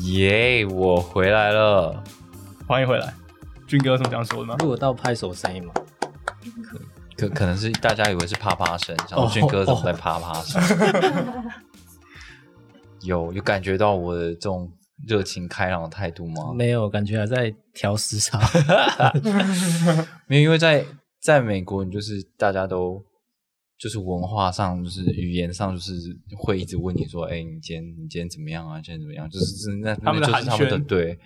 耶我回来了。欢迎回来。俊哥有什么想说的吗？录得到拍手声音吗？可可能是大家以为是啪啪声，然后俊哥怎么在啪啪声？有有感觉到我的这种热情开朗的态度吗？没有，感觉还在调时差。没有，因为在在美国，你就是大家都就是文化上，就是语言上，就是会一直问你说：“哎，你今天你今天怎么样啊？今天怎么样？”就是是那他们就是他们的寒暄对，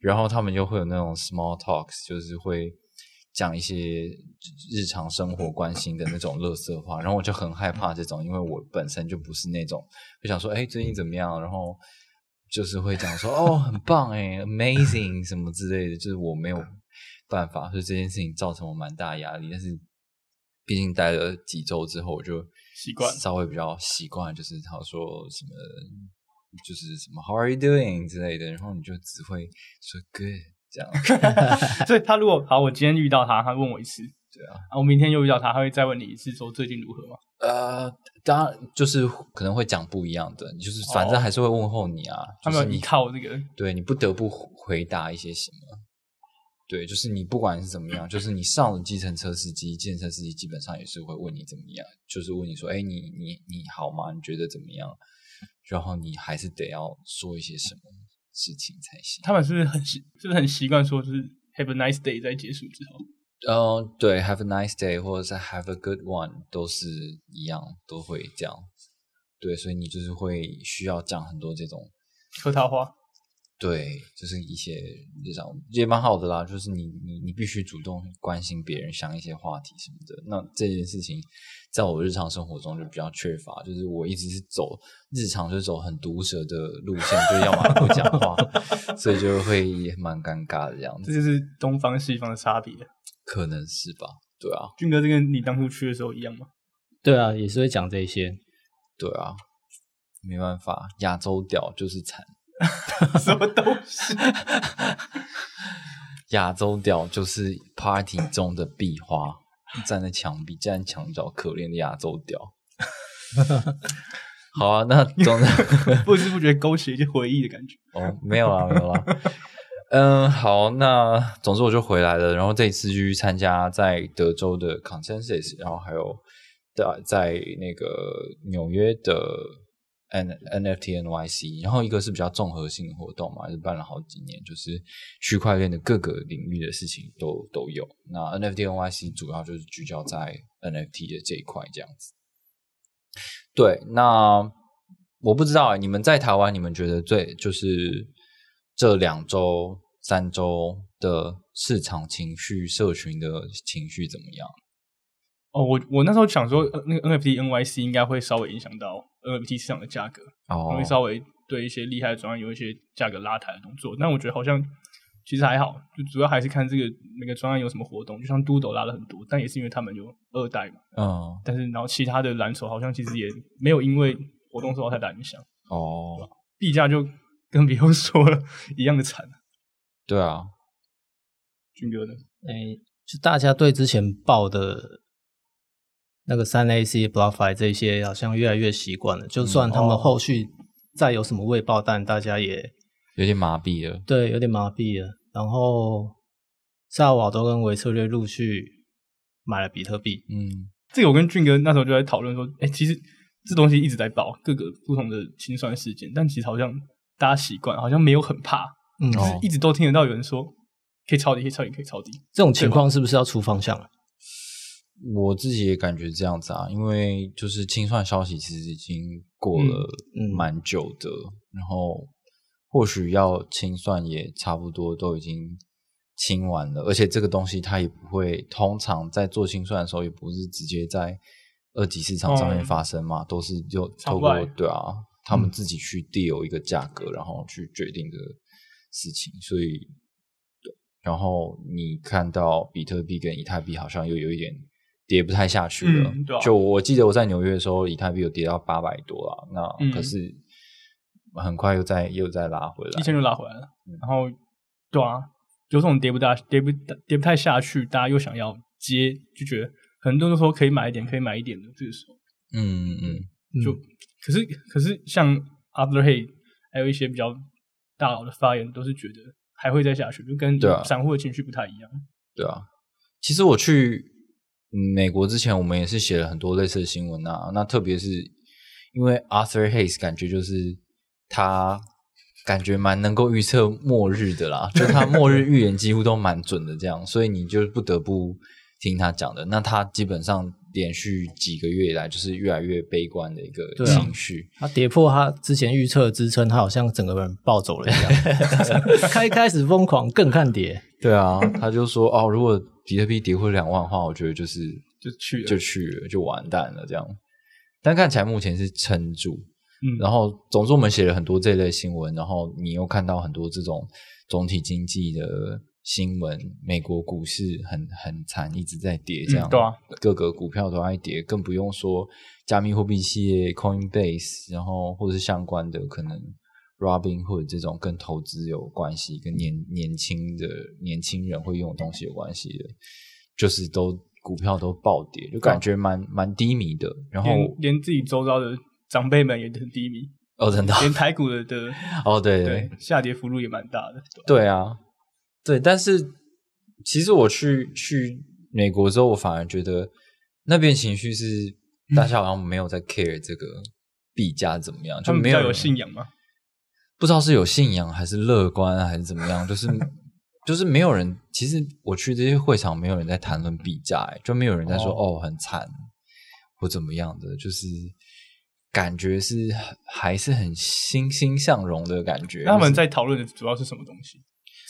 然后他们就会有那种 small talks，就是会讲一些日常生活关心的那种乐色话，然后我就很害怕这种，因为我本身就不是那种会想说：“哎，最近怎么样？”然后就是会讲说：“哦，很棒哎，amazing 什么之类的。”就是我没有办法，所以这件事情造成我蛮大压力。但是毕竟待了几周之后，我就习惯稍微比较习惯，就是他说什么，就是什么 How are you doing 之类的，然后你就只会说 Good 这样。所以他如果好，我今天遇到他，他问我一次，对啊，啊，我明天又遇到他，他会再问你一次，说最近如何吗？呃，当然就是可能会讲不一样的，就是反正还是会问候你啊。他们有依靠这个，对你不得不回答一些什么。对，就是你不管是怎么样，就是你上了计程车司机、计程车司机基本上也是会问你怎么样，就是问你说，哎，你你你好吗？你觉得怎么样？然后你还是得要说一些什么事情才行。他们是不是很习，是不是很习惯说就是 Have a nice day 在结束之后？嗯，对，Have a nice day，或者是 Have a good one，都是一样，都会这样。对，所以你就是会需要讲很多这种客套话，对，就是一些日常也蛮好的啦，就是你你你必须主动关心别人，想一些话题什么的。那这件事情在我日常生活中就比较缺乏，就是我一直是走日常就是走很毒舌的路线，就要么不讲话，所以就会也蛮尴尬的这样子，这就是东方西方的差别。可能是吧？对啊，俊哥，这跟你当初去的时候一样吗？对啊，也是会讲这些。对啊，没办法，亚洲屌就是惨。什么东西？亚洲屌就是 party 中的壁花，站在墙壁，站在墙角，可怜的亚洲屌。好啊，那总之不知不觉勾起一些回忆的感觉。哦，没有啦，没有啦。嗯，好，那总之我就回来了，然后这一次去参加在德州的 Consensus，然后还有在在那个纽约的 N NFT NYC，然后一个是比较综合性的活动嘛，就办了好几年，就是区块链的各个领域的事情都都有。那 NFT NYC 主要就是聚焦在 NFT 的这一块这样子。对，那我不知道、你们在台湾，你们觉得最就是这两周、三周的市场情绪、社群的情绪怎么样？哦，我我那时候想说，呃那个 NFT NYC 应该会稍微影响到 NFT 市场的价格，哦会稍微对一些厉害的专案有一些价格拉抬的动作。但我觉得好像其实还好，就主要还是看这个每个专案有什么活动。就像 Doodle 拉了很多，但也是因为他们有二代嘛。嗯，但是然后其他的蓝筹好像其实也没有因为活动受到太大影响，哦，币价就跟别人 说了一样的惨。对啊，军哥呢？诶，就大家对之前报的那个三 AC、BlockFi 这些，好像越来越习惯了。就算他们后续再有什么未爆弹，大家也有点麻痹了。对有点麻痹了。然后萨瓦多跟维策略陆续买了比特币，嗯，这个我跟俊哥那时候就在讨论说，哎、其实这东西一直在爆各个不同的清算事件，但其实好像大家习惯，好像没有很怕，嗯，就是一直都听得到有人说可以抄底，可以抄底，可以抄底。这种情况是不是要出方向了？我自己也感觉这样子啊，因为就是清算消息其实已经过了蛮久的，然后或许要清算也差不多都已经清完了，而且这个东西它也不会，通常在做清算的时候也不是直接在二级市场上面嗯发生嘛，都是就透过对啊，他们自己去 deal 一个价格，然后去决定的事情。所以，对，然后你看到比特币跟以太币好像又有一点跌不太下去了。嗯对啊就我记得我在纽约的时候，以太币有跌到八百多了，那嗯可是很快又再又再拉回来一。千就拉回来了。嗯然后，对啊，有种跌不大、跌不跌不太下去，大家又想要接，就觉得很多人都说可以买一点，可以买一点的。这个时候，嗯嗯，就、嗯可是可是像 After Hay 还有一些比较大佬的发言，都是觉得还会再下去，就跟对啊散户的情绪不太一样。对啊。其实我去嗯美国之前，我们也是写了很多类似的新闻啊。那特别是因为 Arthur Hayes 感觉就是他感觉蛮能够预测末日的啦，就他末日预言几乎都蛮准的，这样，所以你就不得不听他讲的。那他基本上连续几个月以来就是越来越悲观的一个对啊情绪。他跌破他之前预测的支撑，他好像整个人暴走了一样。开开始疯狂更看跌，对啊，他就说哦，如果比特币跌破两万的话，我觉得就是就去了就去了，就完蛋了这样。但看起来目前是撑住，嗯，然后总之我们写了很多这类新闻，然后你又看到很多这种总体经济的新闻，美国股市很很惨，一直在跌，这样、嗯对啊，各个股票都在跌，更不用说加密货币系列 Coinbase，然后或者是相关的可能 Robinhood 这种跟投资有关系、跟年年轻的年轻人会用的东西有关系的，就是都股票都暴跌，就感觉蛮蛮低迷的。然后连连自己周遭的长辈们也很低迷，哦，真的连台股的的 哦，对对下跌幅度也蛮大的。对啊，对，但是其实我去去美国之后，我反而觉得那边情绪是大家好像没有在 care 这个币价怎么样，他就没有信仰吗，不知道是有信仰还是乐观还是怎么样，就是就是没有人。其实我去这些会场，没有人在谈论币价、欸，就没有人在说哦很惨或怎么样的，就是感觉是还是很欣欣向荣的感觉。那他们在讨论的主要是什么东西？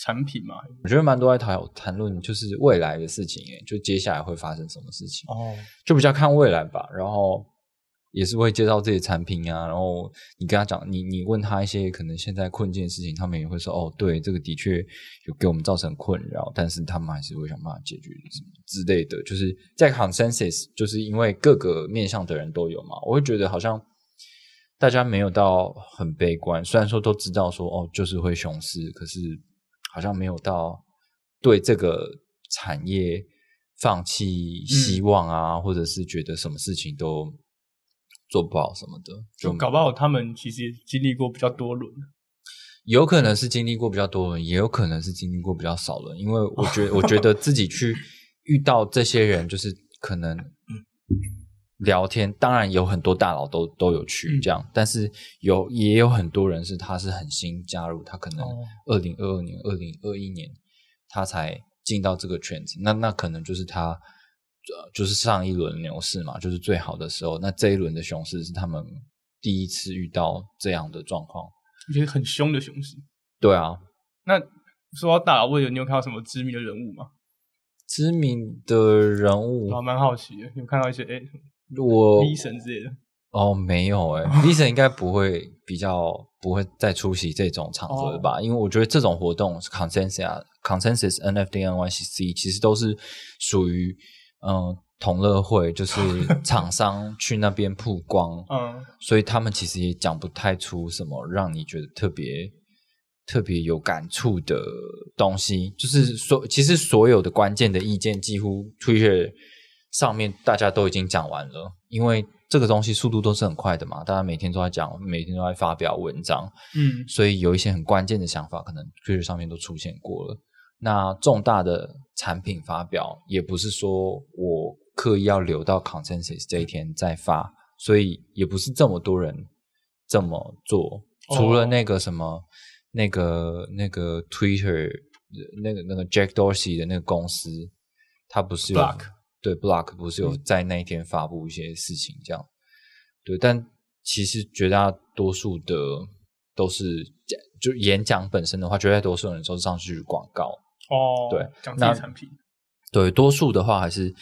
产品嘛？我觉得蛮多在谈谈论就是未来的事情，诶，就接下来会发生什么事情，哦，就比较看未来吧。然后也是会介绍自己的产品啊，然后你跟他讲，你你问他一些可能现在困境的事情，他们也会说哦，对，这个的确有给我们造成困扰，但是他们还是会想办法解决什么之类的。就是在 consensus，就是因为各个面向的人都有嘛，我会觉得好像。大家没有到很悲观，虽然说都知道说哦，就是会熊市，可是好像没有到对这个产业放弃希望啊，或者是觉得什么事情都做不好什么的，就搞不好他们其实也经历过比较多轮。有可能是经历过比较多人，也有可能是经历过比较少人，因为我觉得我觉得自己去遇到这些人，就是可能 聊天，当然有很多大佬都都有去嗯这样，但是有也有很多人是他是很新加入，他可能哦二零二二年、二零二一年他才进到这个圈子，那那可能就是他。呃，就是上一轮牛市嘛，就是最好的时候。那这一轮的熊市是他们第一次遇到这样的状况。我觉得很凶的熊市。对啊，那说到大佬位的，你有看到什么知名的人物吗？知名的人物我，蛮好奇的，有看到一些哎，我医神之类的。哦没有哎、欸、，Lisa 应该不会比较不会再出席这种场合吧？哦因为我觉得这种活动 consensus 啊 consensus NFT NYCC 其实都是属于嗯同乐会，就是 厂商去那边曝光，嗯，所以他们其实也讲不太出什么让你觉得特别特别有感触的东西。就是所其实所有的关键的意见，几乎 Twitter 上面大家都已经讲完了，因为这个东西速度都是很快的嘛，大家每天都在讲，每天都在发表文章，嗯，所以有一些很关键的想法，可能 Twitter 上面都出现过了。那重大的产品发表，也不是说我刻意要留到 consensus 这一天再发，所以也不是这么多人这么做。除了那个什么，那个那个 Twitter 那个那个 Jack Dorsey 的那个公司，他不是对 Block 不是有在那一天发布一些事情这样。对，但其实绝大多数的都是就演讲本身的话，绝大多数人都是上去广告。哦，对讲自己产品。对，多数的话还是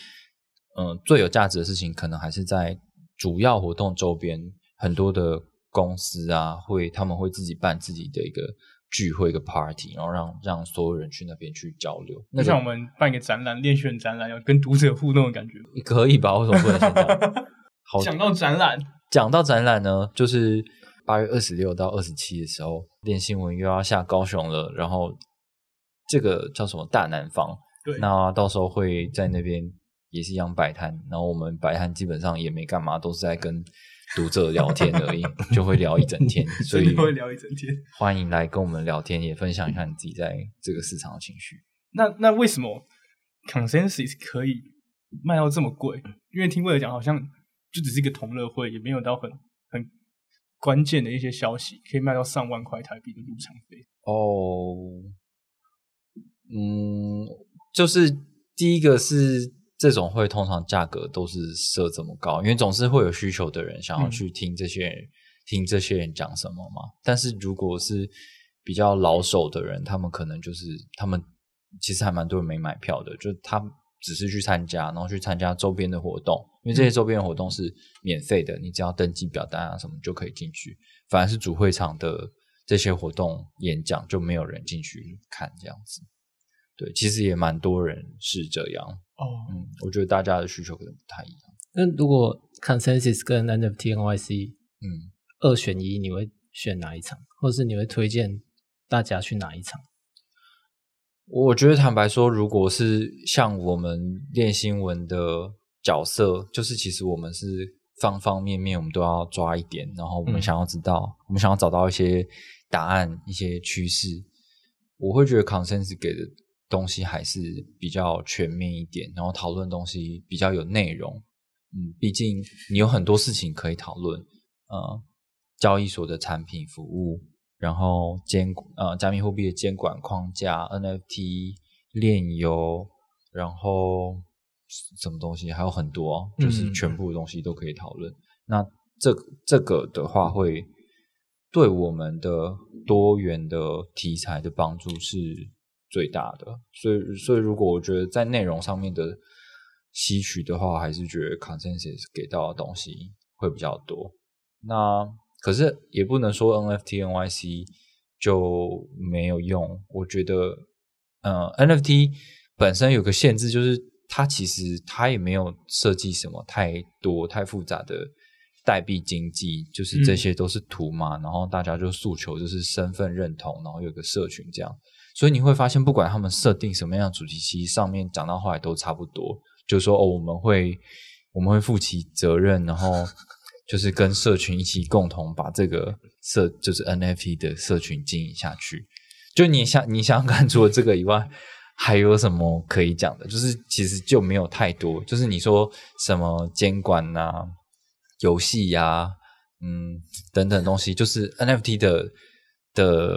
嗯、最有价值的事情，可能还是在主要活动周边很多的公司啊，会他们会自己办自己的一个聚会、一个 party，然后让让所有人去那边去交流。那个像我们办一个展览，练选展览，要跟读者互动的感觉。可以吧？为什么不能现在？好，讲到展览，讲到展览呢，就是八月二十六到二十七的时候，练新闻又要下高雄了。然后这个叫什么大南方？对，那到时候会在那边也是一样摆摊。然后我们摆摊基本上也没干嘛，都是在跟读者聊天而已，就会聊一整天。所以会聊一整天。欢迎来跟我们聊天，也分享一下你自己在这个市场的情绪。那那为什么 Consensus 可以卖到这么贵？因为听魏尔讲，好像就只是一个同乐会，也没有到很很关键的一些消息，可以卖到上万块台币的入场费。哦，嗯，就是第一个是这种会通常价格都是设这么高，因为总是会有需求的人想要去听这些人、听这些人讲什么嘛。但是如果是比较老手的人，他们可能就是他们其实还蛮多人没买票的，就他只是去参加，然后去参加周边的活动，因为这些周边活动是免费的，你只要登记表单啊什么就可以进去。反而是主会场的这些活动演讲就没有人进去看这样子。对，其实也蛮多人是这样。哦，嗯，我觉得大家的需求可能不太一样。那如果 Consensus 跟 NFT NYC 嗯，二选一，你会选哪一场，或者是你会推荐大家去哪一场？我觉得坦白说，如果是像我们练新闻的角色，就是其实我们是方方面面我们都要抓一点，然后我们嗯想要知道，我们想要找到一些答案、一些趋势。我会觉得 consensus 给的东西还是比较全面一点，然后讨论东西比较有内容。嗯，毕竟你有很多事情可以讨论，呃，交易所的产品服务，然后监呃加密货币的监管框架、NFT 链游，然后什么东西还有很多哦，就是嗯全部的东西都可以讨论。那这这个的话，会对我们的多元的题材的帮助是最大的。所以，所以如果我觉得在内容上面的吸取的话，还是觉得 consensus 给到的东西会比较多。那可是也不能说 NFT、NYC 就没有用。我觉得，呃，NFT 本身有个限制，就是它其实它也没有设计什么太多太复杂的代币经济，就是这些都是图嘛，然后大家就诉求就是身份认同，然后有个社群这样。所以你会发现，不管他们设定什么样的主题，其实上面讲到后来都差不多，就是说哦，我们会我们会负起责任，然后就是跟社群一起共同把这个社就是 NFT 的社群经营下去。就你想你想想看，除了这个以外，还有什么可以讲的？就是其实就没有太多，就是你说什么监管呐、游戏呀、嗯等等东西，就是 NFT 的的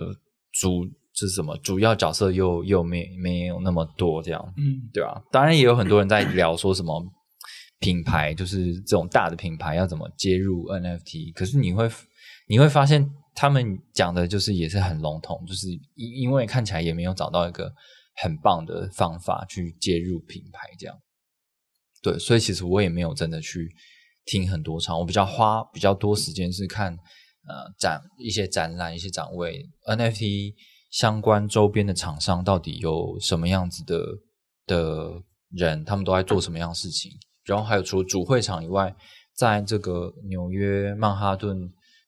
主就是什么主要角色又又没没有那么多这样。嗯，对啊，当然也有很多人在聊说什么品牌，就是这种大的品牌要怎么接入 NFT。可是你会你会发现，他们讲的就是也是很笼统，就是因因为看起来也没有找到一个很棒的方法去接入品牌这样。对，所以其实我也没有真的去听很多场，我比较花比较多时间是看呃展一些展览、一些展位 NFT 相关周边的厂商到底有什么样子的的人，他们都在做什么样的事情。然后还有除了主会场以外，在这个纽约曼哈顿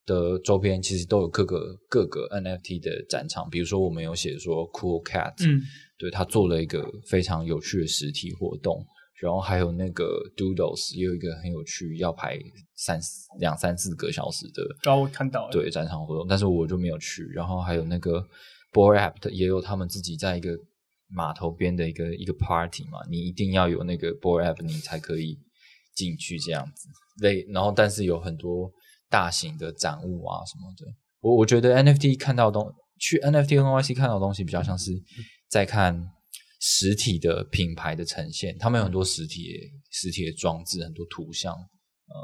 的周边，其实都有各个各个 NFT 的展场。比如说，我们有写说 Cool Cat，嗯，对他做了一个非常有趣的实体活动。然后还有那个 Doodles 也有一个很有趣，要排三两三四个小时的，然后我看到了，对展场活动，但是我就没有去。然后还有那个 Boy App 也有他们自己在一个码头边的一个一个 party 嘛，你一定要有那个 Boy App 你才可以进去这样子。类然后但是有很多大型的展物啊什么的，我我觉得 NFT 看到的东去 NFT NYC 看到的东西比较像是在看。实体的品牌的呈现，他们有很多实体实体的装置，很多图像，呃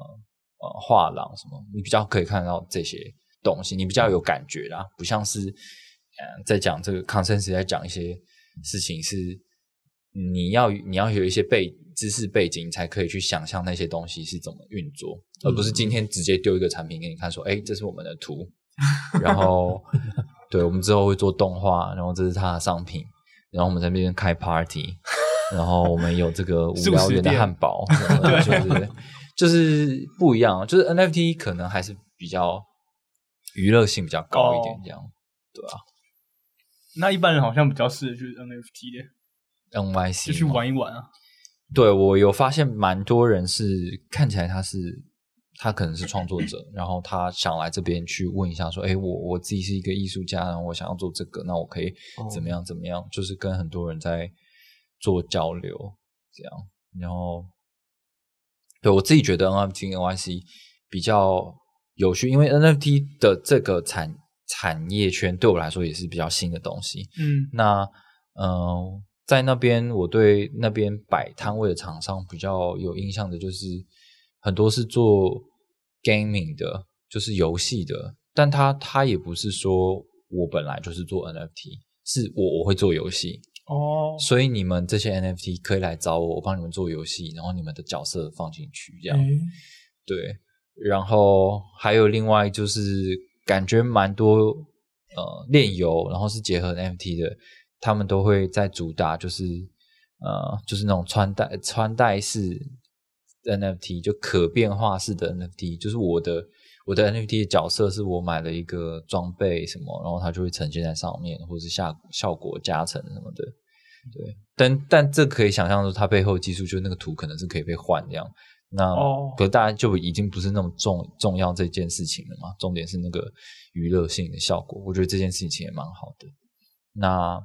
呃画廊什么，你比较可以看到这些东西，你比较有感觉啦，不像是呃在讲这个 consensus 在讲一些事情是你要你要有一些背知识背景，才可以去想象那些东西是怎么运作，而不是今天直接丢一个产品给你看，说，哎，这是我们的图，然后对我们之后会做动画，然后这是它的商品，然后我们在那边开 party，然后我们有这个无聊元的汉堡，就是就是不一样，就是 NFT 可能还是比较娱乐性比较高一点，这样对吧？那一般人好像比较适合去 NFT 的 NYC 就去玩一玩啊。对我有发现，蛮多人是看起来他是他可能是创作者，然后他想来这边去问一下，说：“哎，我我自己是一个艺术家，然后我想要做这个，那我可以怎么样怎么样？”就是跟很多人在做交流，这样。然后，对我自己觉得 NFT NYC 比较有趣，因为 NFT 的这个产产业圈对我来说也是比较新的东西。嗯，那嗯。在那边，我对那边摆摊位的厂商比较有印象的，就是很多是做 gaming 的，就是游戏的。但他他也不是说我本来就是做 NFT，是我我会做游戏哦。所以你们这些 NFT 可以来找我，我帮你们做游戏，然后你们的角色放进去，这样对。然后还有另外就是感觉蛮多呃炼油，然后是结合 NFT 的。他们都会在主打，就是呃，就是那种穿戴穿戴式 NFT，就可变化式的 NFT，就是我的我的 NFT 的角色是我买了一个装备什么，然后它就会呈现在上面，或是下效果加成什么的。对，但但这可以想象出，它背后技术就那个图可能是可以被换这样。那可大家就已经不是那么重重要这件事情了嘛？重点是那个娱乐性的效果，我觉得这件事情也蛮好的。那。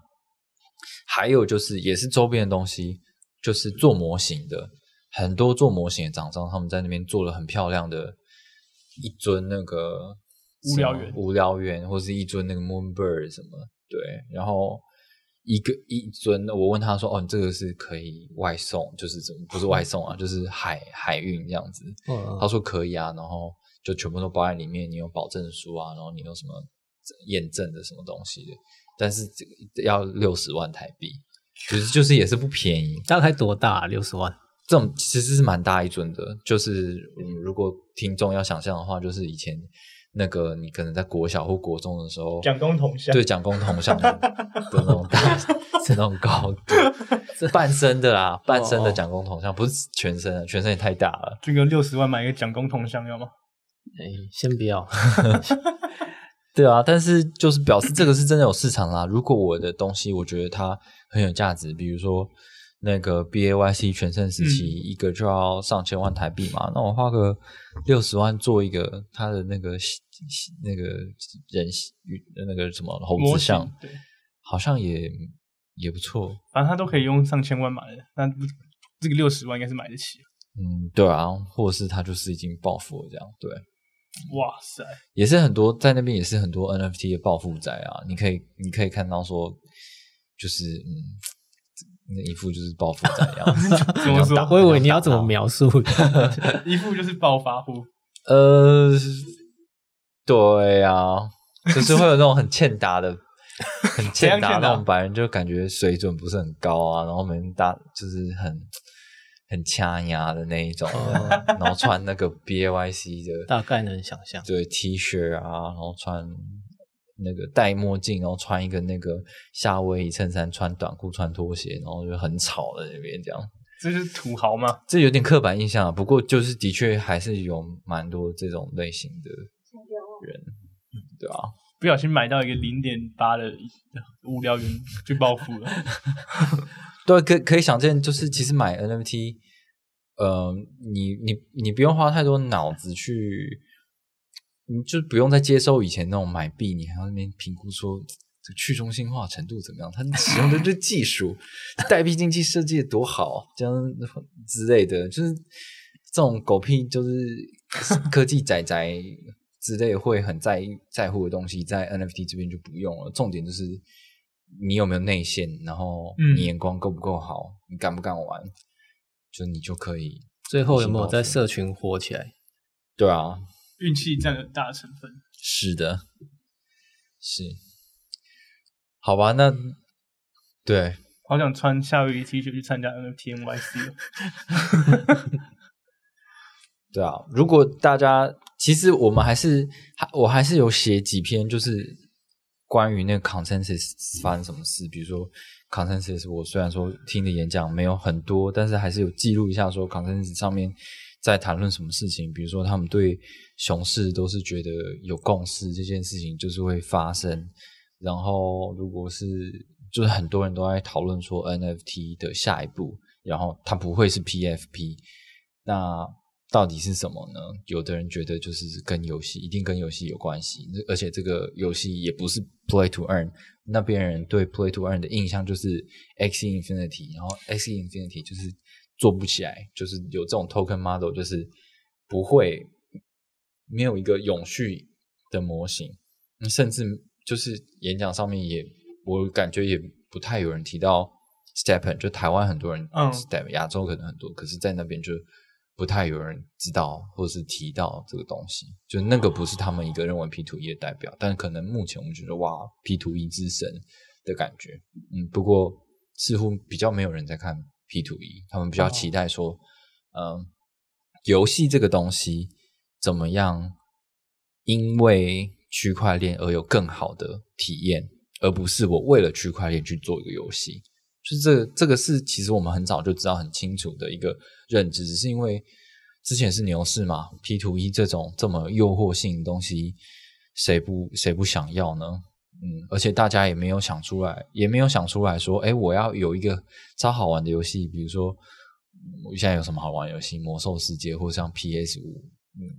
还有就是，也是周边的东西，就是做模型的，很多做模型的厂商，他们在那边做了很漂亮的一尊那个无聊猿，无聊猿，或是一尊那个 Moonbird 什么，对，然后一个一尊，我问他说：“哦，你这个是可以外送，就是怎么不是外送啊，就是海海运这样子？”他说可以啊，然后就全部都包在里面，你有保证书啊，然后你有什么验证的什么东西的。但是这个要六十万台币，就是就是也是不便宜。大概多大？六十万？这种其实是蛮大一尊的。就是如果听众要想象的话，就是以前那个你可能在国小或国中的时候，蒋公铜像，对，蒋公铜像的 那种大，是那种高度，半身的啦，半身的蒋公铜像，不是全身的，全身也太大了。这个六十万买一个蒋公铜像要吗？哎，先不要。对啊，但是就是表示这个是真的有市场啦。如果我的东西我觉得它很有价值，比如说那个 B A Y C 全盛时期一个就要上千万台币嘛，那我花个六十万做一个他的那个那个人那个什么猴子像，好像也也不错。反正他都可以用上千万买的，那这个六十万应该是买得起。嗯，对啊，或者是他就是已经暴富了这样，对。哇塞，也是很多在那边也是很多 NFT 的暴富仔啊！你可以你可以看到说，就是嗯，那一副就是暴富仔样子。怎么说？我以为你要怎么描述？一副就是暴发户。呃，对啊，就是会有那种很欠打的，很欠打那种白人，就感觉水准不是很高啊，然后每天打就是很。很掐牙的那一种，然后穿那个 B A Y C 的，大概能想象。对 T 恤啊，然后穿那个戴墨镜，然后穿一个那个夏威夷衬衫，穿短裤，穿拖鞋，然后就很吵的那边这样。这是土豪吗？这有点刻板印象啊。不过就是的确还是有蛮多这种类型的人，对吧？不小心买到一个零点八的无聊云就暴富了。对，可可以想见，就是其实买 NFT，呃，你你你不用花太多脑子去，你就不用再接受以前那种买币，你还要那边评估说这个去中心化程度怎么样，它使用的这 技术，代币经济设计的多好，这样之类的，就是这种狗屁，就是 科技仔仔之类会很在意在乎的东西，在 NFT 这边就不用了，重点就是。你有没有内线？然后你眼光够不够好？你敢不敢玩？就你就可以。最后有没有在社群火起来？对啊，运气占了大成分。是的，是。好吧，那对好想穿夏威夷 T 恤去参加 NFT NYC 哦。对啊，如果大家其实我们还是还我还是有写几篇，就是关于那个 consensus 发生什么事。比如说 consensus，我虽然说听的演讲没有很多，但是还是有记录一下说 consensus 上面在谈论什么事情。比如说他们对熊市都是觉得有共识，这件事情就是会发生。然后如果是就是很多人都在讨论说 NFT 的下一步，然后它不会是 PFP，那。到底是什么呢？有的人觉得就是跟游戏一定跟游戏有关系，而且这个游戏也不是 play to earn。那边人对 play to earn 的印象就是 X Infinity，然后 X Infinity 就是做不起来，就是有这种 token model，就是不会没有一个永续的模型。甚至就是演讲上面也，我感觉也不太有人提到 Step，就台湾很多人 Step，亚洲可能很多，可是在那边就。不太有人知道或者是提到这个东西，就那个不是他们一个认为 P to E 的代表，但可能目前我们觉得哇 P to E 之神的感觉，嗯，不过似乎比较没有人在看 P to E，他们比较期待说，嗯，游戏这个东西怎么样，因为区块链而有更好的体验，而不是我为了区块链去做一个游戏。就是这这个是其实我们很早就知道很清楚的一个认知，只是因为之前是牛市嘛，P to E 这种这么诱惑性的东西，谁不谁不想要呢？嗯，而且大家也没有想出来，也没有想出来说，哎，我要有一个超好玩的游戏，比如说我现在有什么好玩游戏，魔兽世界，或像 PS 五，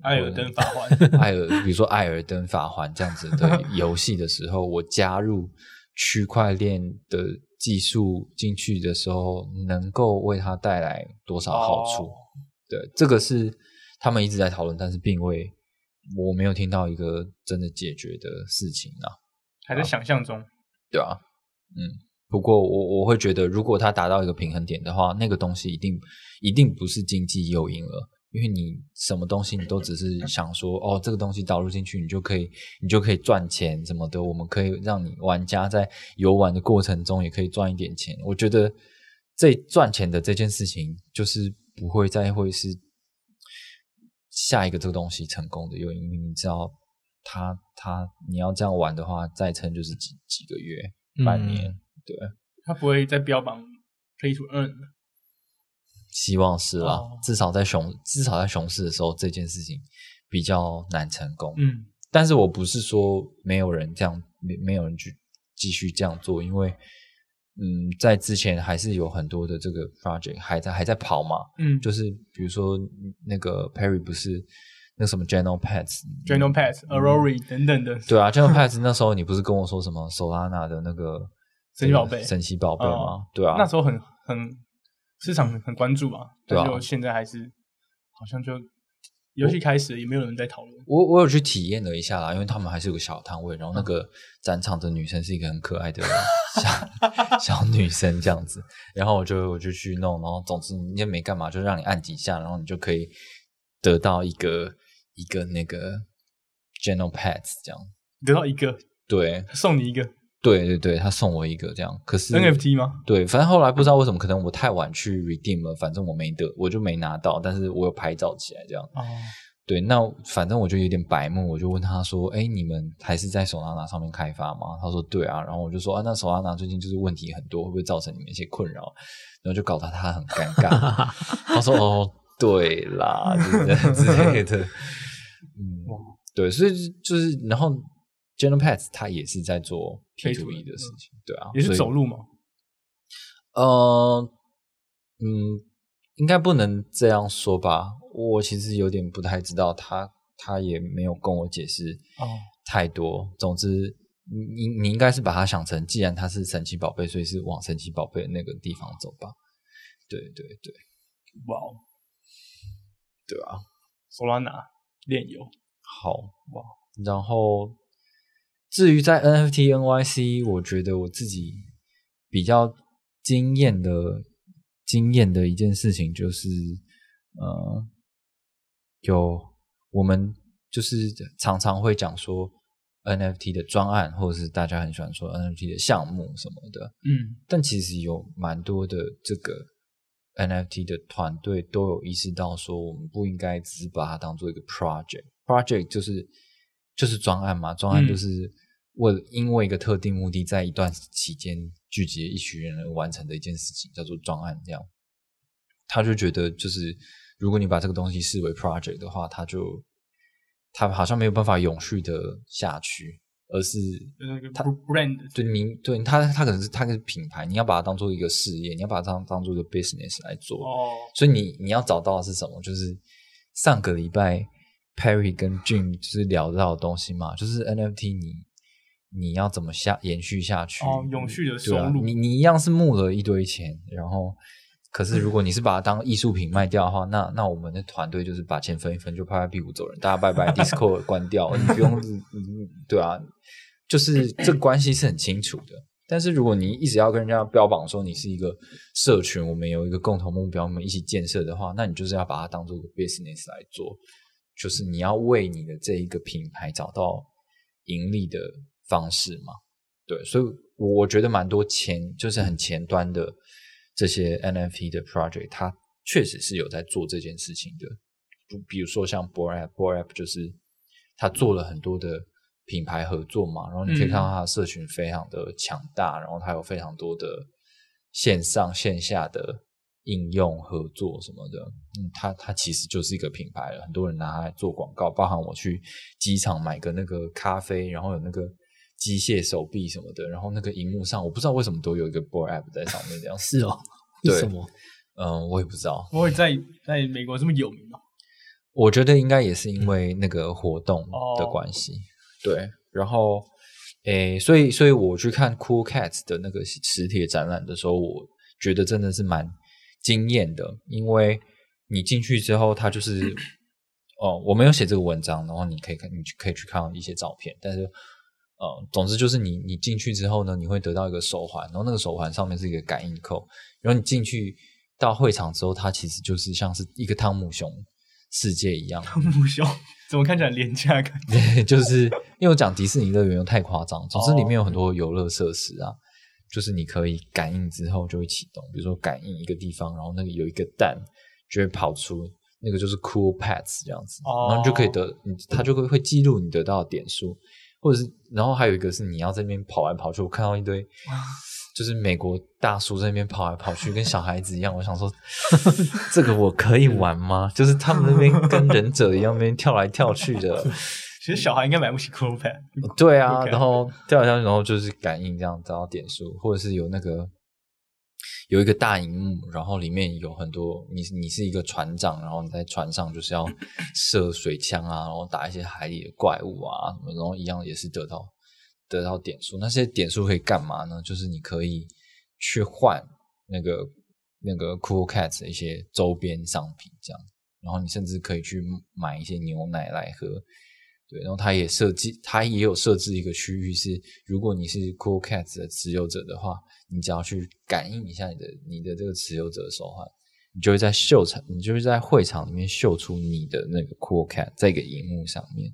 艾尔登法环，艾尔，比如说艾尔登法环这样子的游戏的时候，我加入区块链的。技术进去的时候，能够为它带来多少好处？对，这个是他们一直在讨论，但是并未我没有听到一个真的解决的事情啊，还在想象中，对啊，嗯，不过我我会觉得，如果它达到一个平衡点的话，那个东西一定一定不是经济诱因了。因为你什么东西你都只是想说哦，这个东西导入进去，你就可以你就可以赚钱什么的。我们可以让你玩家在游玩的过程中也可以赚一点钱。我觉得这赚钱的这件事情就是不会再会是下一个这个东西成功的，因为你知道，他他你要这样玩的话，再撑就是几几个月、半年，对，他不会再标榜 play to earn。希望是啦，至少在熊至少在熊市的时候，这件事情比较难成功。嗯，但是我不是说没有人这样，没没有人去继续这样做，因为嗯，在之前还是有很多的这个 project 还在还在跑嘛。嗯，就是比如说那个 Perry 不是那什么 General Pets、General Pets、Aurora 等等的。对啊，General Pets 那时候你不是跟我说什么 Solana 的那个神奇宝贝、神奇宝贝吗？对啊，那时候很很。市场很关注啊，对啊，就现在还是好像就游戏开始也没有人在讨论。我我有去体验了一下啦，因为他们还是有个小摊位，然后那个展场的女生是一个很可爱的小小女生这样子，然后我就我就去弄，然后总之你也没干嘛，就让你按几下，然后你就可以得到一个一个那个 general Pads 这样，得到一个，对，送你一个。对对对，他送我一个这样，可是 NFT 吗？对，反正后来不知道为什么，可能我太晚去 redeem 了，反正我没得，我就没拿到，但是我有拍照起来这样。哦，对，那反正我就有点白目，我就问他说：“哎，你们还是在手拉拿上面开发吗？”他说：“对啊。”然后我就说：“啊，那手拉拿最近就是问题很多，会不会造成你们一些困扰？”然后就搞得他很尴尬。他说：“哦，对啦，之类的。”嗯，对，所以就是然后。General Pets 它也是在做 P to E 的事情，对啊，也是走路吗？呃，嗯，应该不能这样说吧。我其实有点不太知道，他他也没有跟我解释哦太多。总之，你你应该是把它想成，既然它是神奇宝贝，所以是往神奇宝贝那个地方走吧。对对对，哇，对啊，Solana 炼油，好哇，然后。至于在 NFT NYC，我觉得我自己比较惊艳的、惊艳的一件事情就是，呃，有我们就是常常会讲说 NFT 的专案，或者是大家很喜欢说 NFT 的项目什么的。嗯但其实有蛮多的这个 NFT 的团队都有意识到说，我们不应该只是把它当做一个 project。project 就是就是专案嘛，专案嗯就是为了因为一个特定目的，在一段期间聚集一群人而完成的一件事情，叫做专案。这样，他就觉得就是如果你把这个东西视为 project 的话，他就他好像没有办法永续的下去，而是那个它 brand 对你对他他可能是他是品牌，你要把它当做一个事业，你要把它当当做一个 business 来做。哦，所以你你要找到的是什么？就是上个礼拜 Perry 跟 Jim 就是聊到的东西嘛，就是 NFT 你你要怎么下延续下去？哦永续的收入你你一样是募了一堆钱，然后可是如果你是把它当艺术品卖掉的话，那那我们的团队就是把钱分一分，就拍拍屁股走人，大家拜拜，Discord 关掉，你不用嗯对啊，就是这个关系是很清楚的。但是如果你一直要跟人家标榜说你是一个社群，我们有一个共同目标，我们一起建设的话，那你就是要把它当做一个 business 来做，就是你要为你的这一个品牌找到盈利的方式嘛。对，所以我觉得蛮多前就是很前端的这些 NFT 的 project，它确实是有在做这件事情的。就比如说像 b o r App b o r App 就是他做了很多的品牌合作嘛，然后你可以看到他的社群非常的强大，然后他有非常多的线上线下的应用合作什么的。嗯，它它其实就是一个品牌了，很多人拿它来做广告，包含我去机场买个那个咖啡，然后有那个。机械手臂什么的，然后那个荧幕上，我不知道为什么都有一个 Board App 在上面，这样是哦，对为什么？嗯，我也不知道，不会在在美国这么有名吗？我觉得应该也是因为那个活动的哦关系，对。然后，诶，所以，所以我去看 Cool Cats 的那个实体展览的时候，我觉得真的是蛮惊艳的，因为你进去之后，它就是，哦，我没有写这个文章，然后你可以看，你可以去看一些照片，但是，呃，总之就是你你进去之后呢，你会得到一个手环，然后那个手环上面是一个感应扣，然后你进去到会场之后，它其实就是像是一个汤姆熊世界一样，汤姆熊怎么看起来廉价感？对，就是因为我讲迪士尼乐园又太夸张，总之里面有很多游乐设施啊，就是你可以感应之后就会启动，比如说感应一个地方，然后那里有一个蛋就会跑出，那个就是 Cool Pets 这样子，哦然后你就可以得，你它就会会记录你得到的点数，或者是然后还有一个是你要在那边跑来跑去，我看到一堆。就是美国大叔在那边跑来跑去，跟小孩子一样。我想说，这个我可以玩吗？就是他们那边跟忍者一样，那边跳来跳去的。其实小孩应该买不起 Cool Pad。对啊，然后跳来跳去，然后就是感应这样得到点数，或者是有那个有一个大荧幕，然后里面有很多你你是一个船长，然后你在船上就是要射水枪啊，然后打一些海里的怪物啊什么，然后一样也是得到得到点数。那些点数可以干嘛呢？就是你可以去换那个那个 Cool Cat 的一些周边商品，这样，然后你甚至可以去买一些牛奶来喝。对，然后它也设计，它也有设置一个区域是，如果你是 Cool Cats 的持有者的话，你只要去感应一下你的你的这个持有者的手环，你就会在秀场，你就会在会场里面秀出你的那个 Cool Cat 在一个荧幕上面。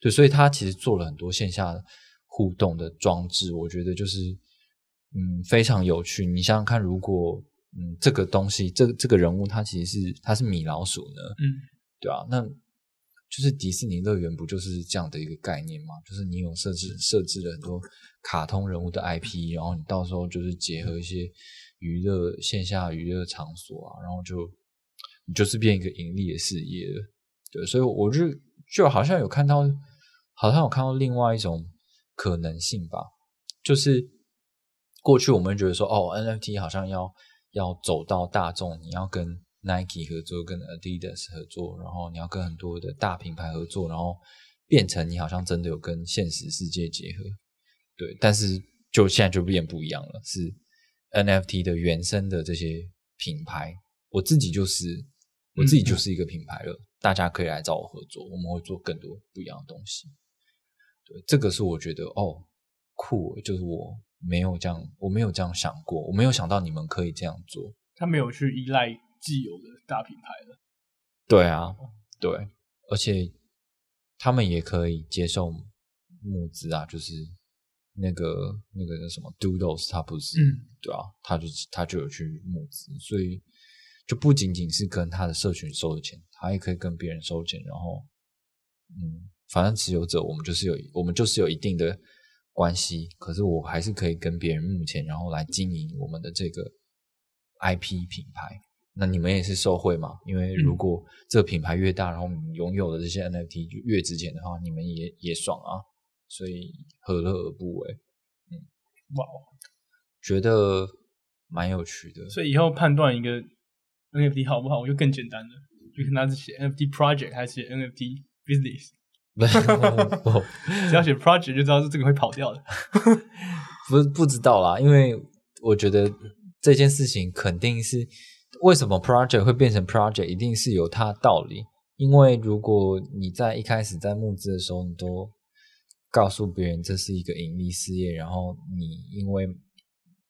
对，所以它其实做了很多线下互动的装置，我觉得就是嗯非常有趣。你想想看，如果嗯这个东西，这这个人物他其实是他是米老鼠呢，嗯，对啊，那就是迪士尼乐园不就是这样的一个概念吗？就是你有设置设置了很多卡通人物的 IP，然后你到时候就是结合一些娱乐线下娱乐场所啊，然后就你就是变一个盈利的事业。对，所以我就就好像有看到，好像有看到另外一种可能性吧，就是过去我们觉得说，哦，NFT 好像要要走到大众，你要跟 Nike 合作，跟 Adidas 合作，然后你要跟很多的大品牌合作，然后变成你好像真的有跟现实世界结合。对，但是就现在就变不一样了，是 NFT 的原生的这些品牌，我自己就是我自己就是一个品牌了，大家可以来找我合作，我们会做更多不一样的东西。对，这个是我觉得哦酷，就是我没有这样，我没有这样想过，我没有想到你们可以这样做。他没有去依赖既有的大品牌了。对啊，对，而且他们也可以接受募资啊，就是那个那个叫什么 Doodles，他不是、嗯对啊，他就他就有去募资，所以就不仅仅是跟他的社群收的钱，他也可以跟别人收钱，然后嗯，反正持有者我们就是有我们就是有一定的关系，可是我还是可以跟别人募钱，然后来经营我们的这个 IP 品牌。那你们也是受惠嘛？因为如果这个品牌越大，然后你们拥有的这些 NFT 就越值钱的话，你们也也爽啊，所以何乐而不为？哇，觉得蛮有趣的。所以以后判断一个 NFT 好不好，我就更简单了，就看它是写 NFT project 还是写 NFT business。不不只要写 project 就知道是这个会跑掉的。不不知道啦，因为我觉得这件事情肯定是为什么 project 会变成 project，一定是有它的道理。因为如果你在一开始在募资的时候，你都告诉别人这是一个盈利事业，然后你因为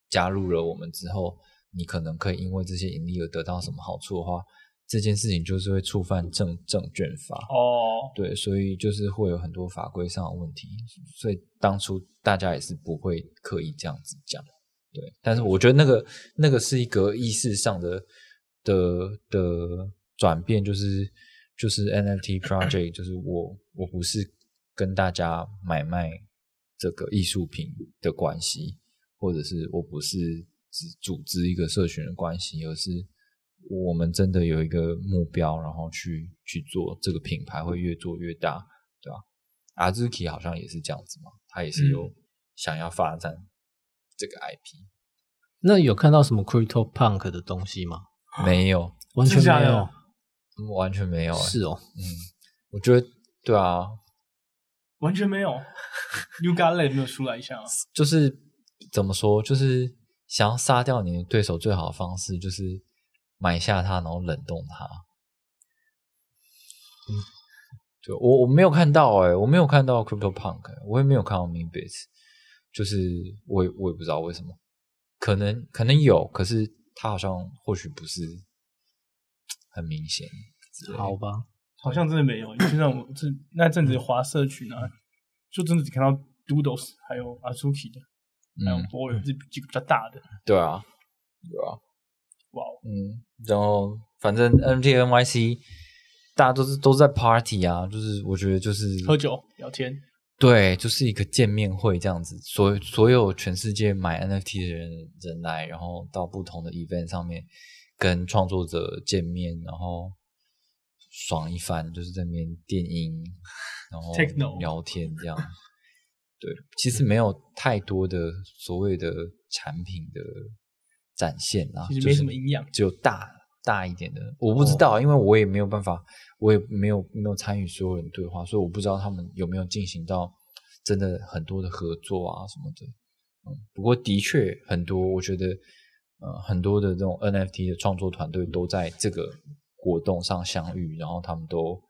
加入了我们之后，你可能可以因为这些盈利而得到什么好处的话，这件事情就是会触犯证证券法。哦，对，所以就是会有很多法规上的问题，所以当初大家也是不会刻意这样子讲。对，但是我觉得那个那个是一个意识上的的的转变，就是就是 NFT project，就是我我不是跟大家买卖这个艺术品的关系，或者是我不是只组织一个社群的关系，而是我们真的有一个目标，然后去去做这个品牌会越做越大，对吧？阿兹 k 好像也是这样子嘛，他也是有嗯想要发展这个 IP，、那有看到什么 Crypto Punk 的东西吗？没有，完全没有。嗯完全没有、欸。是哦，嗯，我觉得对啊，完全没有。New g a l e 没有出来一下吗？就是怎么说，就是想要杀掉你的对手，最好的方式就是买下它，然后冷冻它。嗯，对我我没有看到哎、我没有看到 Crypto Punk，、欸、我也没有看到 Meanbits，就是我也我也不知道为什么，可能可能有，可是他好像或许不是很明显。好吧，好像真的没有。就像我这那阵子华社群啊，就真的只看到 Doodles 还有 Azuki 的，还有嗯，博尔这几个比较大的。对啊，对啊。哇哦，嗯，然后反正 NYC 大家都是都是在 party 啊，就是我觉得就是喝酒聊天，对，就是一个见面会这样子，所所有全世界买 NFT 的人人来，然后到不同的 event 上面跟创作者见面，然后爽一番，就是在那边电音，然后聊天这样。对，其实没有太多的所谓的产品的展现啊，其实没就是什么营养。只有大大一点的，我不知道，因为我也没有办法，我也没有没有参与所有人对话，所以我不知道他们有没有进行到真的很多的合作啊什么的。嗯，不过的确很多，我觉得呃很多的这种 NFT 的创作团队都在这个活动上相遇，然后他们都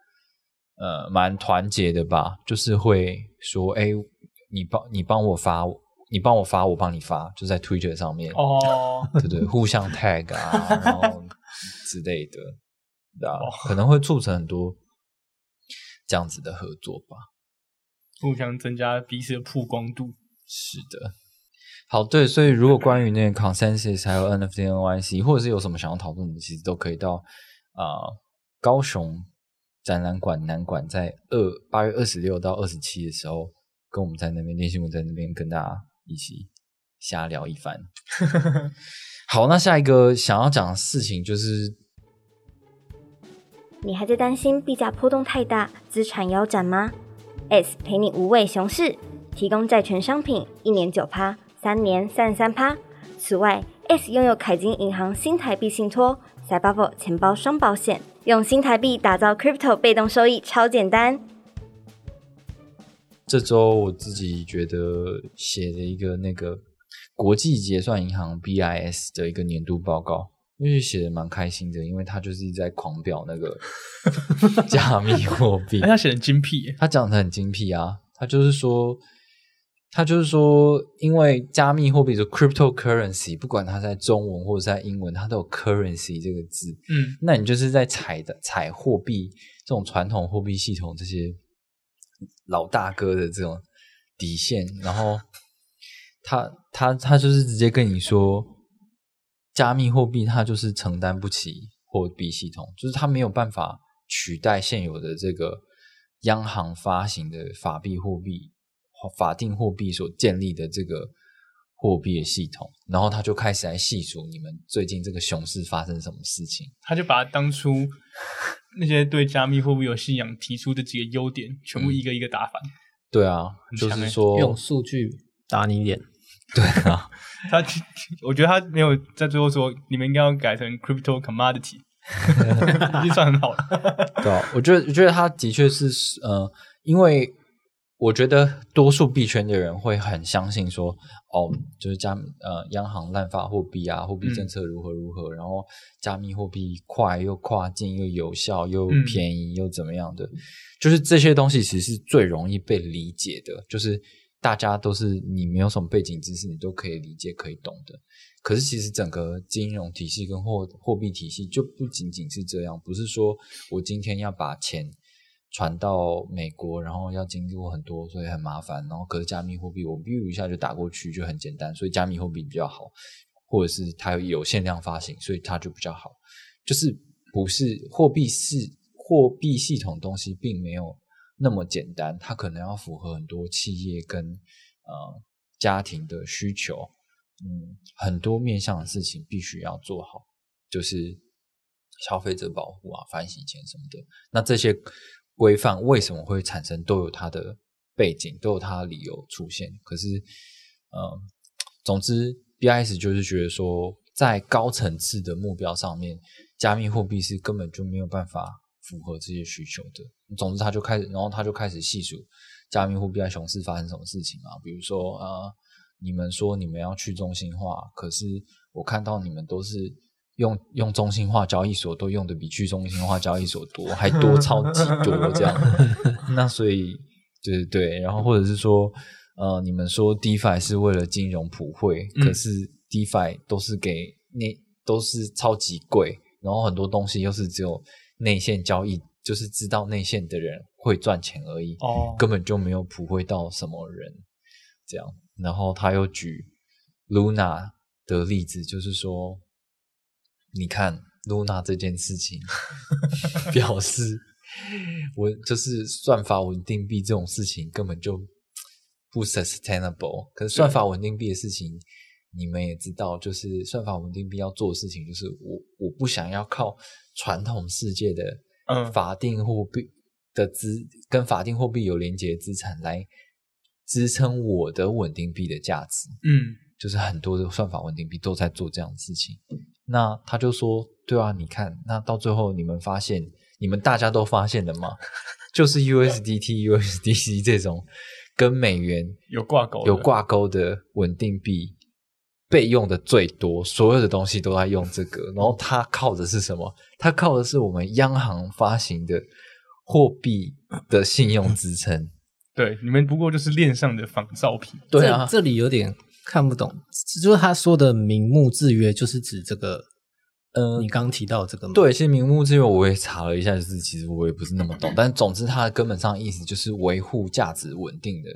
呃蛮团结的吧，就是会说，哎，你帮你帮我发，你帮我发，我帮你发，就在 Twitter 上面哦，对对，互相 tag 啊，然后之类的，对啊，哦可能会促成很多这样子的合作吧。互相增加彼此的曝光度。是的，好，对，所以如果关于那个 consensus 还有 NFT NYC，或者是有什么想要讨论的，其实都可以到啊、呃高雄展览馆南馆，在二八月二十六到二十七的时候，跟我们在那边练新闻在那边跟大家一起瞎聊一番。好，那下一个想要讲的事情就是你还在担心币价波动太大，资产腰斩吗？S 陪你无畏熊市，提供债权商品一年九趴，三年三十三趴。此外，S 拥有凯金银行新台币信托、c y b a v o 钱包双保险，用新台币打造 Crypto 被动收益，超简单。这周我自己觉得写了一个那个国际结算银行 BIS 的一个年度报告，因为写的蛮开心的，因为他就是一直在狂表那个 加密货币。哎，，他写的很精辟，他讲的很精辟啊，他就是说，他就是说，因为加密货币的 cryptocurrency，不管它在中文或者在英文，它都有 currency 这个字，嗯，那你就是在踩的踩货币这种传统货币系统这些老大哥的这种底线，然后他他他就是直接跟你说，加密货币它就是承担不起货币系统，就是它没有办法取代现有的这个央行发行的法币货币法定货币所建立的这个货币的系统，然后他就开始来细数你们最近这个熊市发生什么事情。他就把当初那些对加密货币有信仰提出的几个优点，全部一个一个打反。对啊，就是说用数据打你脸。对啊，他我觉得他没有在最后说你们应该要改成 crypto commodity，已经算很好了。对啊，我觉得我觉得他的确是呃，因为我觉得多数币圈的人会很相信说，哦，就是加呃央行滥发货币啊，货币政策如何如何，然后加密货币快又跨境又有效又嗯。便宜又怎么样的，就是这些东西其实是最容易被理解的，就是大家都是你没有什么背景知识，你都可以理解可以懂的。可是其实整个金融体系跟货货币体系就不仅仅是这样，不是说我今天要把钱传到美国，然后要经过很多，所以很麻烦。然后可是加密货币我 view 一下就打过去，就很简单，所以加密货币比较好，或者是它有限量发行，所以它就比较好。就是不是货币是货币系统东西，并没有那么简单，它可能要符合很多企业跟呃家庭的需求。嗯，很多面向的事情必须要做好，就是消费者保护啊、反洗钱什么的。那这些规范为什么会产生，都有它的背景，都有它的理由出现。可是，嗯，总之，BIS 就是觉得说，在高层次的目标上面，加密货币是根本就没有办法符合这些需求的。总之，他就开始，然后他就开始细数加密货币在熊市发生什么事情啊，比如说呃。你们说你们要去中心化，可是我看到你们都是用用中心化交易所都用的比去中心化交易所多，还多超级多这样。那所以对对对，然后或者是说，呃，你们说 DeFi 是为了金融普惠，嗯可是 DeFi 都是给那都是超级贵，然后很多东西又是只有内线交易，就是知道内线的人会赚钱而已，哦根本就没有普惠到什么人这样。然后他又举 Luna 的例子，就是说，你看 Luna 这件事情，表示我就是算法稳定币这种事情根本就不 sustainable。可是算法稳定币的事情，你们也知道，就是算法稳定币要做的事情，就是我我不想要靠传统世界的嗯法定货币的资跟法定货币有连接的资产来支撑我的稳定币的价值。嗯就是很多的算法稳定币都在做这样的事情。那他就说，对啊，你看，那到最后你们发现，你们大家都发现了吗？就是 USDT、USDC 这种跟美元有挂钩有挂钩的稳定币被用的最多，所有的东西都在用这个。然后它靠的是什么？它靠的是我们央行发行的货币的信用支撑。对，你们不过就是链上的仿造品。对啊这，里有点看不懂，就是他说的名目制约，就是指这个，呃你刚刚提到这个吗？对，其实名目制约我也查了一下，就是其实我也不是那么懂，但总之它的根本上意思就是维护价值稳定的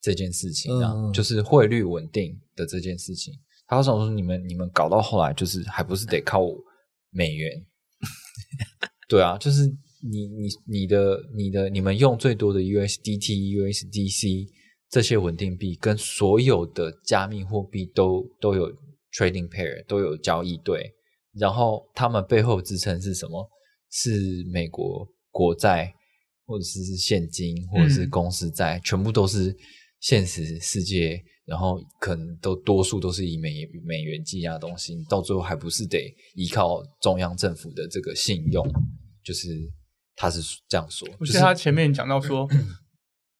这件事情啊，嗯就是汇率稳定的这件事情。他想说你们你们搞到后来就是还不是得靠美元？对啊，就是你你你的你的你们用最多的 USDT、USDC 这些稳定币，跟所有的加密货币都都有 trading pair，都有交易对。然后他们背后支撑是什么？是美国国债，或者是是现金，或者是嗯公司债，全部都是现实世界，然后可能都多数都是以美美元计价的东西，到最后还不是得依靠中央政府的这个信用，就是他是这样说，就是我记得他前面讲到说，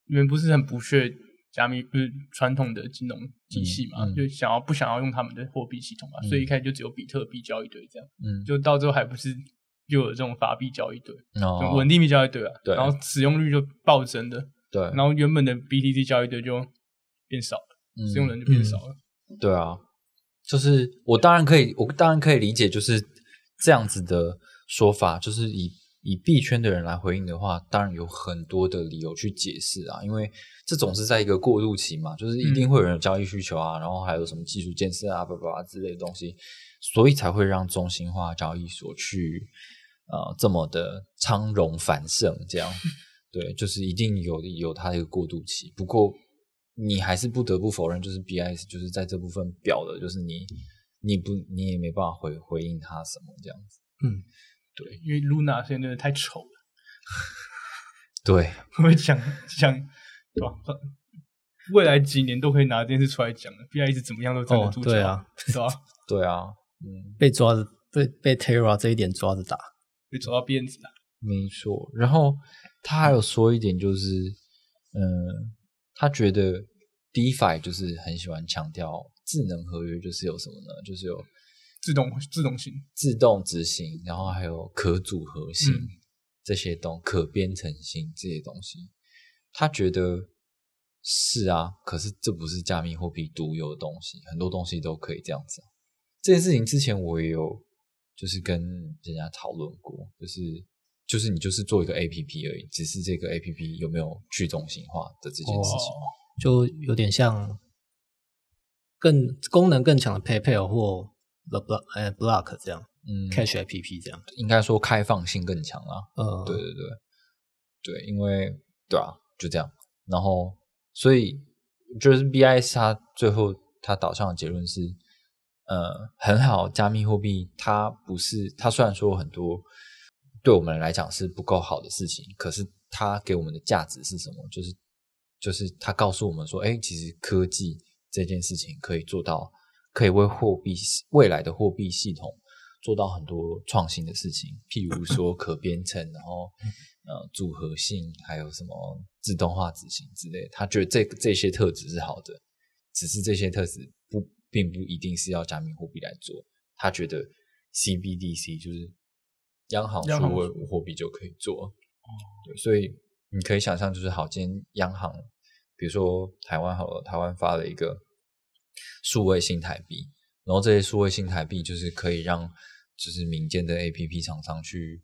你们不是很不屑加密，不是传统的金融体系嘛，嗯嗯。就想要不想要用他们的货币系统嘛，嗯所以一开始就只有比特币交易对这样，嗯，就到最后还不是又有这种法币交易对，哦就稳定币交易对啊，对然后使用率就暴增的，对，然后原本的 BTC 交易对就变少使用人就变少了，对啊，就是我当然可以，我当然可以理解，就是这样子的说法，就是以以以币圈的人来回应的话，当然有很多的理由去解释啊，因为这总是在一个过渡期嘛，就是一定会有人有交易需求啊，然后还有什么技术建设啊、叭叭叭之类的东西，所以才会让中心化交易所去呃这么的昌荣繁盛，这样 对，就是一定有有它的一个过渡期。不过你还是不得不否认，就是 BIS 就是在这部分表的，就是你你不你也没办法回回应他什么这样子。嗯，对，因为 Luna 现在真的太丑了，对，我会讲讲对吧？未来几年都可以拿这件事出来讲了，BIS 怎么样都站得哦住脚，对啊，对吧？对啊，嗯。被抓着被被 Terra 这一点抓着打，被抓到辫子了，没错，然后他还有说一点，就是嗯，他觉得 DeFi 就是很喜欢强调智能合约，就是有什么呢？就是有自动自动性，自动执行，然后还有可组合性、嗯这些东可编程性这些东西，他觉得是啊，可是这不是加密货币独有的东西，很多东西都可以这样子、啊。这件事情之前我也有就是跟人家讨论过，就是就是你就是做一个 A P P 而已，只是这个 A P P 有没有去中心化的这件事情。哦就有点像更功能更强的 PayPal 或 The Block 呃 Block 这样、嗯 Cash APP 这样，应该说开放性更强啊。嗯，对对对，对，因为对啊，就这样。然后，所以就是 BIS 它最后它导向的结论是，呃，很好，加密货币它不是它虽然说很多对我们来讲是不够好的事情，可是它给我们的价值是什么？就是就是它告诉我们说，哎，其实科技这件事情可以做到，可以为货币未来的货币系统。做到很多创新的事情，譬如说可编程，然后呃组合性，还有什么自动化执行之类的。他觉得这这些特质是好的，只是这些特质不并不一定是要加密货币来做。他觉得 CBDC 就是央行央行数位货币就可以做。对，所以你可以想象，就是好，今天央行，比如说台湾好了，台湾发了一个数位新台币，然后这些数位新台币就是可以让就是民间的 A P P 厂商去，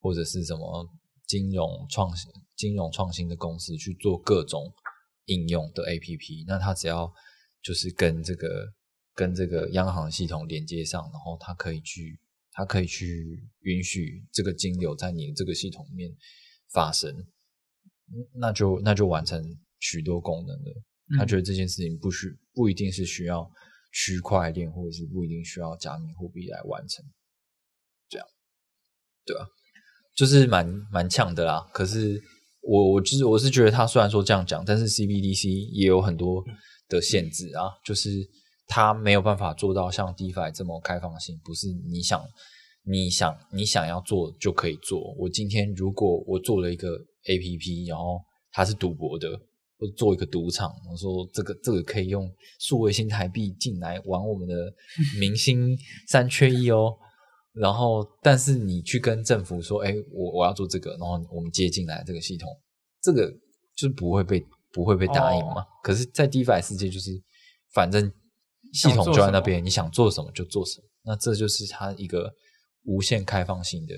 或者是什么金融创新、金融创新的公司去做各种应用的 A P P，那它只要就是跟这个跟这个央行系统连接上，然后它可以去，它可以去允许这个金流在你这个系统里面发生，嗯那就那就完成许多功能了。他觉得这件事情不需不一定是需要区块链，或者是不一定需要加密货币来完成，这样，对啊，就是蛮蛮呛的啦。可是我我就是我是觉得他虽然说这样讲，但是 CBDC 也有很多的限制啊，就是它没有办法做到像 DeFi 这么开放性，不是你想你想你想要做就可以做。我今天如果我做了一个 APP，然后它是赌博的。或者做一个赌场，我说这个这个可以用数位新台币进来玩我们的 明星三缺一哦。然后，但是你去跟政府说，哎，我我要做这个，然后我们接进来这个系统，这个就是不会被不会被答应嘛。哦可是，在 DeFi 世界，就是反正系统就在那边，你想做什么就做什么。那这就是它一个无限开放性的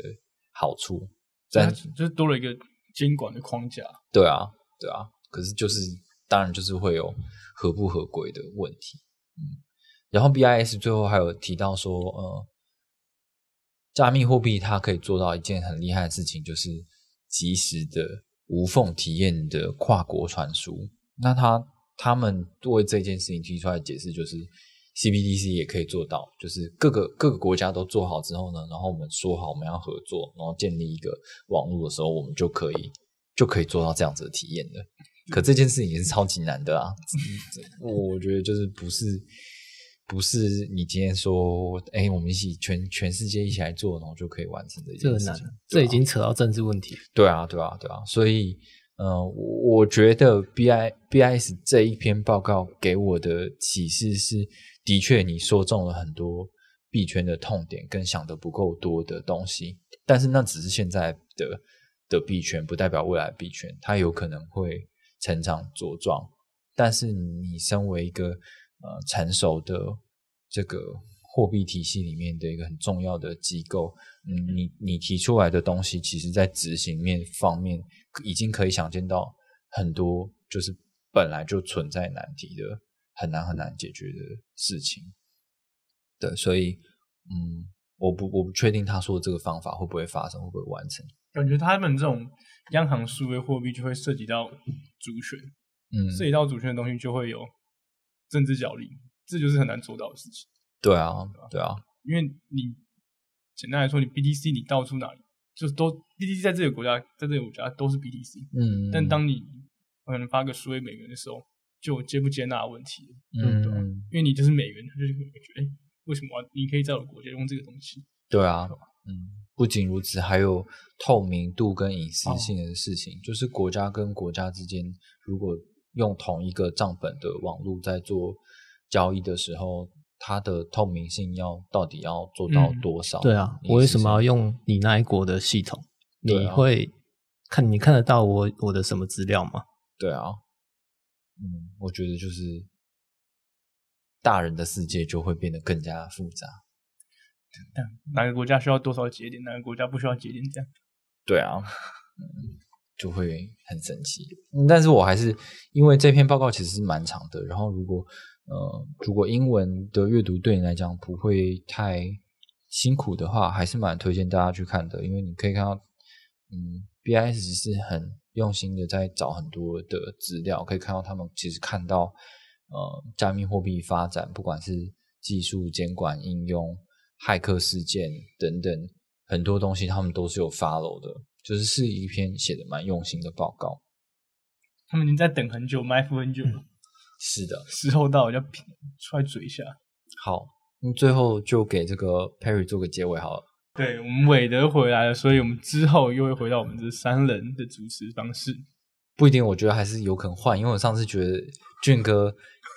好处。但在就是多了一个监管的框架，对啊，对啊。可是就是当然就是会有合不合规的问题，嗯。然后 BIS 最后还有提到说，呃，加密货币它可以做到一件很厉害的事情，就是及时的无缝体验的跨国传输。那他他们为这件事情提出来的解释就是，CBDC 也可以做到，就是各个各个国家都做好之后呢，然后我们说好我们要合作，然后建立一个网络的时候，我们就可以就可以做到这样子的体验的。可这件事情也是超级难的啊！我觉得就是不是不是你今天说，哎，我们一起全全世界一起来做，然后就可以完成的这个难件事情。，这已经扯到政治问题。对啊，对啊，对啊，所以，呃，我我觉得 B I B I S 这一篇报告给我的启示是，的确你说中了很多币圈的痛点，跟想的不够多的东西，但是那只是现在的的币圈，不代表未来币圈，它有可能会成长茁壮。但是你身为一个呃成熟的这个货币体系里面的一个很重要的机构。嗯，你你提出来的东西，其实在执行面方面已经可以想见到很多，就是本来就存在难题的很难很难解决的事情。对，所以嗯，我不我不确定他说的这个方法会不会发生，会不会完成。感觉他们这种央行数位货币就会涉及到主权，嗯，涉及到主权的东西就会有政治角力，这就是很难做到的事情。对啊，对啊，因为你简单来说，你 BTC 你到处哪里就是都 BTC 在这个国家，在这个国家都是 BTC，嗯，但当你可能发个数位美元的时候，就接不接纳的问题，嗯对吧？因为你就是美元，他就会觉得，哎，为什么你可以在我的国家用这个东西？对啊，嗯，不仅如此，还有透明度跟隐私性的事情，就是国家跟国家之间，如果用同一个账本的网络在做交易的时候，它的透明性要到底要做到嗯多少？对啊，我为什么要用你那一国的系统？你会看你看得到我我的什么资料吗？对啊，嗯，我觉得就是大人的世界就会变得更加复杂。哪个国家需要多少节点，哪个国家不需要节点，这样。对啊，嗯，就会很神奇。嗯但是我还是因为这篇报告其实是蛮长的，然后如果呃如果英文的阅读对你来讲不会太辛苦的话，还是蛮推荐大家去看的，因为你可以看到，嗯，BIS 是很用心的在找很多的资料，可以看到他们其实看到呃加密货币发展，不管是技术监管应用、骇客事件等等很多东西，他们都是有 follow 的，就是是一篇写的蛮用心的报告。他们已经在等很久，埋伏很久了，是的，时候到了就拼出来嘴一下。好，那最后就给这个 Perry 做个结尾好了。对我们韦德回来了，所以我们之后又会回到我们这三人的主持方式。不一定，我觉得还是有可能换，因为我上次觉得俊哥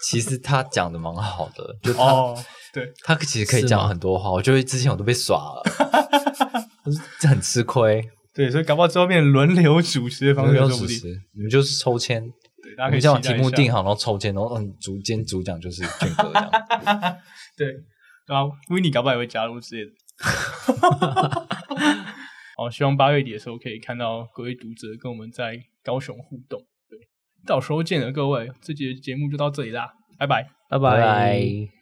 其实他讲的蛮好的，就他、哦，对，他其实可以讲很多话，我觉得之前我都被耍了，我是很吃亏。对，所以搞不好之后变轮流主持的方式没有说不定。主持，你们就是抽签，对，大家可以先把题目定好，然后抽签，然后嗯，主今天主讲就是俊哥这样。对，然后维尼搞不好也会加入之类的。好，希望八月底的时候可以看到各位读者跟我们在高雄互动。对，到时候见了各位，这节节目就到这里啦，拜拜。拜拜拜。